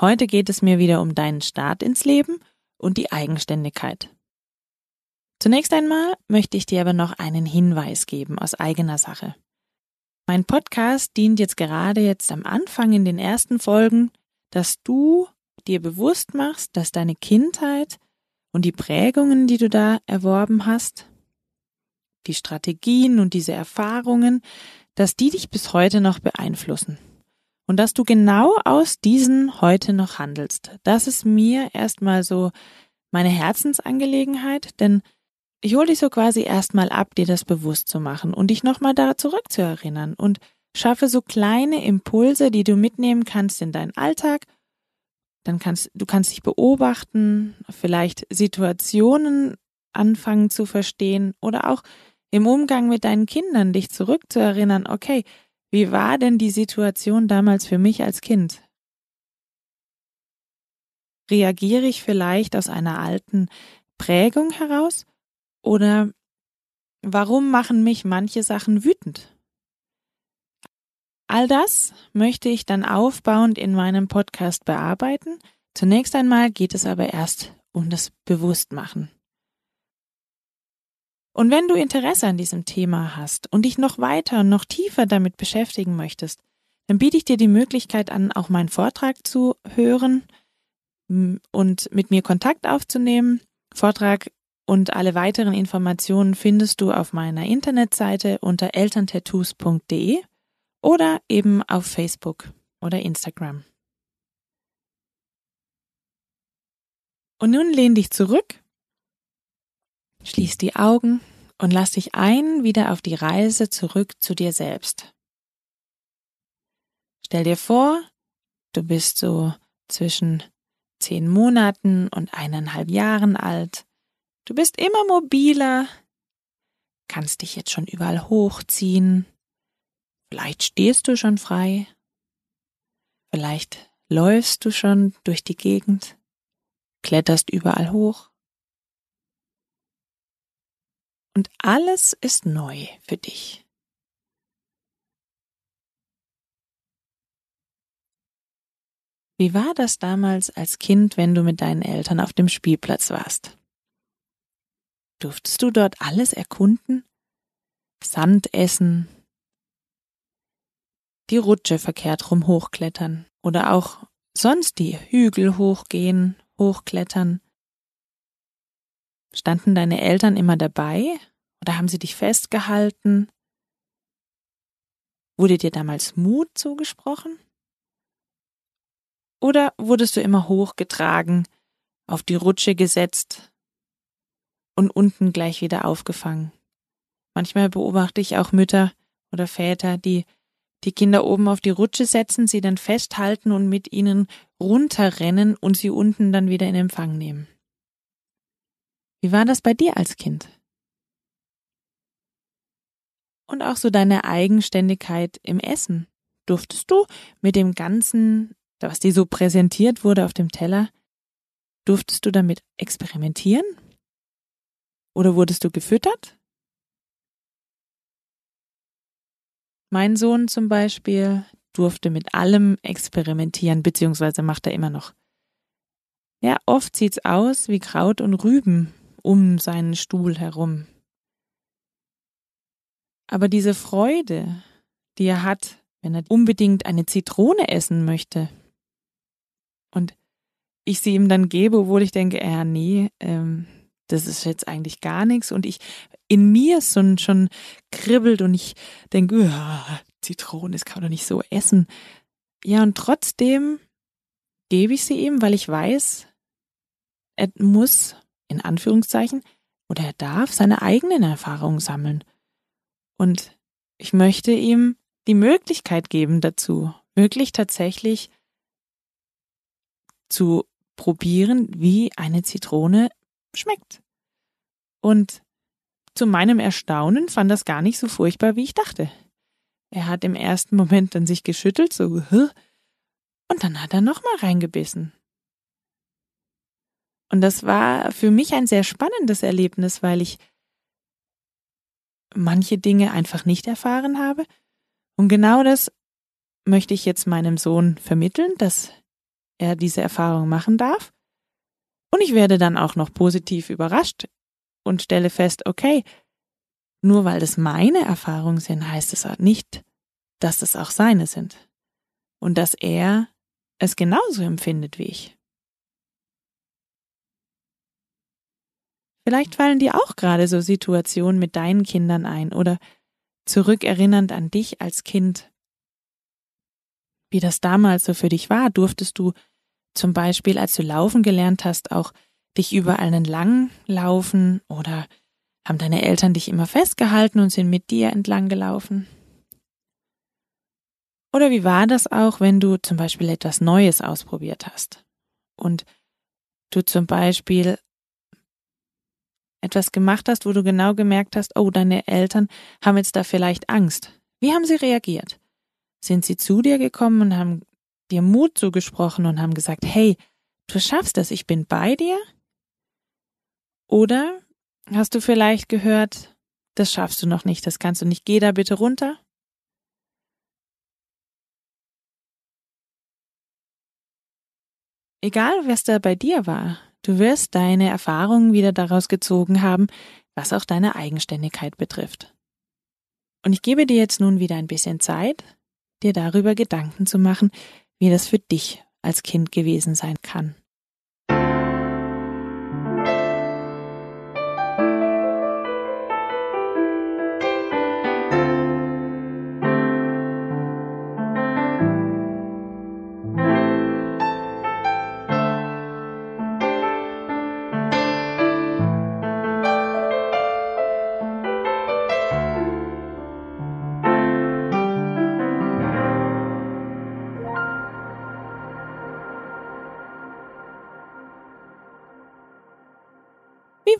Heute geht es mir wieder um deinen Start ins Leben und die Eigenständigkeit. Zunächst einmal möchte ich dir aber noch einen Hinweis geben aus eigener Sache. Mein Podcast dient jetzt gerade jetzt am Anfang in den ersten Folgen, dass du dir bewusst machst, dass deine Kindheit und die Prägungen, die du da erworben hast, die Strategien und diese Erfahrungen, dass die dich bis heute noch beeinflussen und dass du genau aus diesen heute noch handelst. Das ist mir erstmal so meine Herzensangelegenheit, denn ich hole dich so quasi erstmal ab, dir das bewusst zu machen und dich nochmal da zurückzuerinnern und schaffe so kleine Impulse, die du mitnehmen kannst in deinen Alltag. Dann kannst du kannst dich beobachten, vielleicht Situationen anfangen zu verstehen oder auch im Umgang mit deinen Kindern dich zurückzuerinnern, okay, wie war denn die Situation damals für mich als Kind? Reagiere ich vielleicht aus einer alten Prägung heraus? Oder warum machen mich manche Sachen wütend? All das möchte ich dann aufbauend in meinem Podcast bearbeiten. Zunächst einmal geht es aber erst um das Bewusstmachen. Und wenn du Interesse an diesem Thema hast und dich noch weiter und noch tiefer damit beschäftigen möchtest, dann biete ich dir die Möglichkeit an, auch meinen Vortrag zu hören und mit mir Kontakt aufzunehmen. Vortrag und alle weiteren Informationen findest du auf meiner Internetseite unter elterntattoos.de oder eben auf Facebook oder Instagram. Und nun lehn dich zurück Schließ die Augen und lass dich ein wieder auf die Reise zurück zu dir selbst. Stell dir vor, du bist so zwischen zehn Monaten und eineinhalb Jahren alt. Du bist immer mobiler, kannst dich jetzt schon überall hochziehen. Vielleicht stehst du schon frei. Vielleicht läufst du schon durch die Gegend, kletterst überall hoch. Und alles ist neu für dich. Wie war das damals als Kind, wenn du mit deinen Eltern auf dem Spielplatz warst? Durftest du dort alles erkunden? Sand essen, die Rutsche verkehrt rum hochklettern oder auch sonst die Hügel hochgehen, hochklettern, Standen deine Eltern immer dabei oder haben sie dich festgehalten? Wurde dir damals Mut zugesprochen? Oder wurdest du immer hochgetragen, auf die Rutsche gesetzt und unten gleich wieder aufgefangen? Manchmal beobachte ich auch Mütter oder Väter, die die Kinder oben auf die Rutsche setzen, sie dann festhalten und mit ihnen runterrennen und sie unten dann wieder in Empfang nehmen. Wie war das bei dir als Kind? Und auch so deine Eigenständigkeit im Essen. Durftest du mit dem Ganzen, was dir so präsentiert wurde auf dem Teller, durftest du damit experimentieren? Oder wurdest du gefüttert? Mein Sohn zum Beispiel durfte mit allem experimentieren, beziehungsweise macht er immer noch. Ja, oft sieht's aus wie Kraut und Rüben, um seinen Stuhl herum. Aber diese Freude, die er hat, wenn er unbedingt eine Zitrone essen möchte, und ich sie ihm dann gebe, obwohl ich denke, ja, nee, ähm, das ist jetzt eigentlich gar nichts und ich in mir schon, schon kribbelt und ich denke, Zitrone, das kann man doch nicht so essen. Ja, und trotzdem gebe ich sie ihm, weil ich weiß, er muss, in Anführungszeichen, oder er darf seine eigenen Erfahrungen sammeln. Und ich möchte ihm die Möglichkeit geben dazu, wirklich tatsächlich zu probieren, wie eine Zitrone schmeckt. Und zu meinem Erstaunen fand das gar nicht so furchtbar, wie ich dachte. Er hat im ersten Moment dann sich geschüttelt, so, und dann hat er nochmal reingebissen. Und das war für mich ein sehr spannendes Erlebnis, weil ich manche Dinge einfach nicht erfahren habe. Und genau das möchte ich jetzt meinem Sohn vermitteln, dass er diese Erfahrung machen darf. Und ich werde dann auch noch positiv überrascht und stelle fest, okay, nur weil das meine Erfahrungen sind, heißt es auch nicht, dass es auch seine sind. Und dass er es genauso empfindet wie ich. Vielleicht fallen dir auch gerade so Situationen mit deinen Kindern ein oder zurückerinnernd an dich als Kind. Wie das damals so für dich war, durftest du zum Beispiel, als du laufen gelernt hast, auch dich überall entlang laufen oder haben deine Eltern dich immer festgehalten und sind mit dir entlang gelaufen? Oder wie war das auch, wenn du zum Beispiel etwas Neues ausprobiert hast und du zum Beispiel etwas gemacht hast, wo du genau gemerkt hast, oh, deine Eltern haben jetzt da vielleicht Angst. Wie haben sie reagiert? Sind sie zu dir gekommen und haben dir Mut zugesprochen und haben gesagt, hey, du schaffst das, ich bin bei dir? Oder hast du vielleicht gehört, das schaffst du noch nicht, das kannst du nicht, geh da bitte runter? Egal, was da bei dir war, Du wirst deine Erfahrungen wieder daraus gezogen haben, was auch deine Eigenständigkeit betrifft. Und ich gebe dir jetzt nun wieder ein bisschen Zeit, dir darüber Gedanken zu machen, wie das für dich als Kind gewesen sein kann.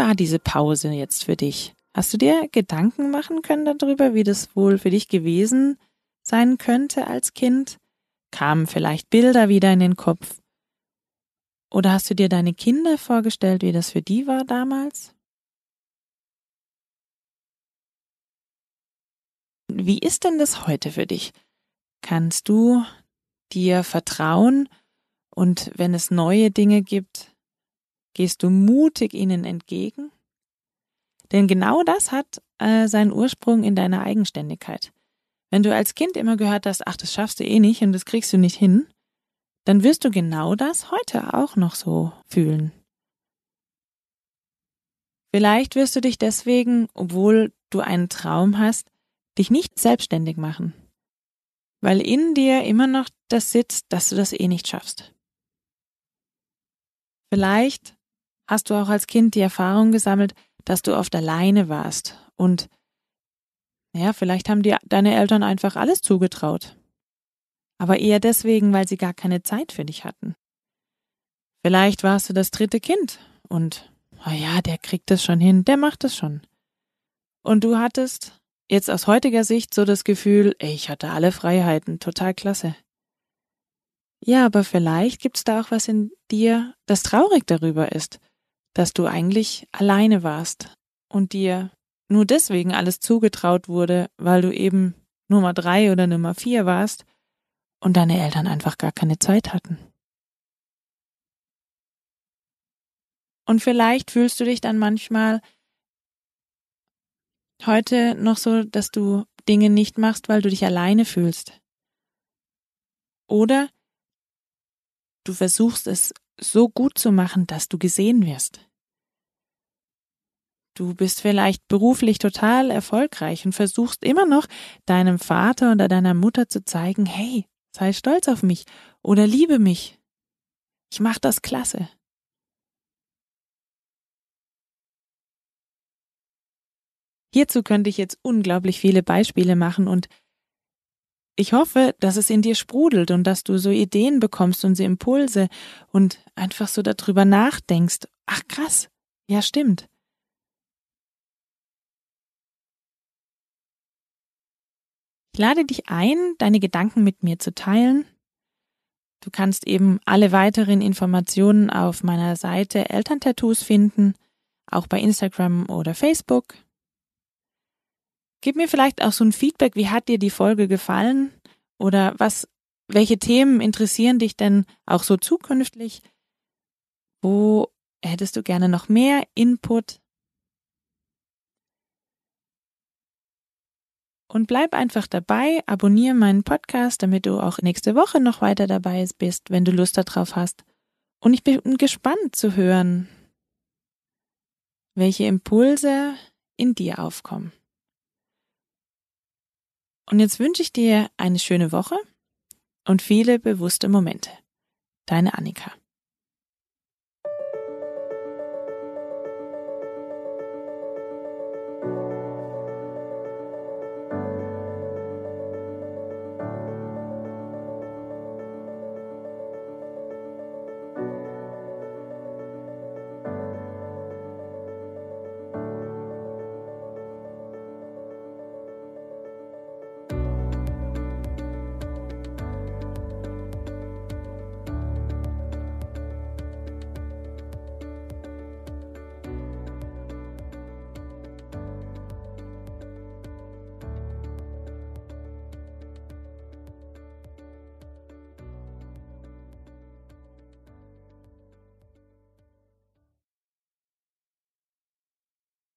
War diese Pause jetzt für dich? Hast du dir Gedanken machen können darüber, wie das wohl für dich gewesen sein könnte als Kind? Kamen vielleicht Bilder wieder in den Kopf? Oder hast du dir deine Kinder vorgestellt, wie das für die war damals? Wie ist denn das heute für dich? Kannst du dir vertrauen und wenn es neue Dinge gibt, Gehst du mutig ihnen entgegen? Denn genau das hat äh, seinen Ursprung in deiner Eigenständigkeit. Wenn du als Kind immer gehört hast, ach, das schaffst du eh nicht und das kriegst du nicht hin, dann wirst du genau das heute auch noch so fühlen. Vielleicht wirst du dich deswegen, obwohl du einen Traum hast, dich nicht selbstständig machen, weil in dir immer noch das sitzt, dass du das eh nicht schaffst. Vielleicht hast du auch als Kind die Erfahrung gesammelt, dass du oft alleine warst und ja, vielleicht haben dir deine Eltern einfach alles zugetraut. Aber eher deswegen, weil sie gar keine Zeit für dich hatten. Vielleicht warst du das dritte Kind und, oh ja, der kriegt es schon hin, der macht es schon. Und du hattest jetzt aus heutiger Sicht so das Gefühl, ey, ich hatte alle Freiheiten, total klasse. Ja, aber vielleicht gibt's da auch was in dir, das traurig darüber ist, dass du eigentlich alleine warst und dir nur deswegen alles zugetraut wurde, weil du eben Nummer drei oder Nummer vier warst und deine Eltern einfach gar keine Zeit hatten. Und vielleicht fühlst du dich dann manchmal heute noch so, dass du Dinge nicht machst, weil du dich alleine fühlst. Oder du versuchst es so gut zu machen, dass du gesehen wirst. Du bist vielleicht beruflich total erfolgreich und versuchst immer noch deinem Vater oder deiner Mutter zu zeigen, hey, sei stolz auf mich oder liebe mich. Ich mach das klasse. Hierzu könnte ich jetzt unglaublich viele Beispiele machen und ich hoffe, dass es in dir sprudelt und dass du so Ideen bekommst und so Impulse und einfach so darüber nachdenkst. Ach krass, ja stimmt. Ich lade dich ein, deine Gedanken mit mir zu teilen. Du kannst eben alle weiteren Informationen auf meiner Seite Elterntattoos finden, auch bei Instagram oder Facebook. Gib mir vielleicht auch so ein Feedback, wie hat dir die Folge gefallen? Oder was, welche Themen interessieren dich denn auch so zukünftig? Wo hättest du gerne noch mehr Input? Und bleib einfach dabei, abonniere meinen Podcast, damit du auch nächste Woche noch weiter dabei bist, wenn du Lust darauf hast. Und ich bin gespannt zu hören, welche Impulse in dir aufkommen. Und jetzt wünsche ich dir eine schöne Woche und viele bewusste Momente. Deine Annika.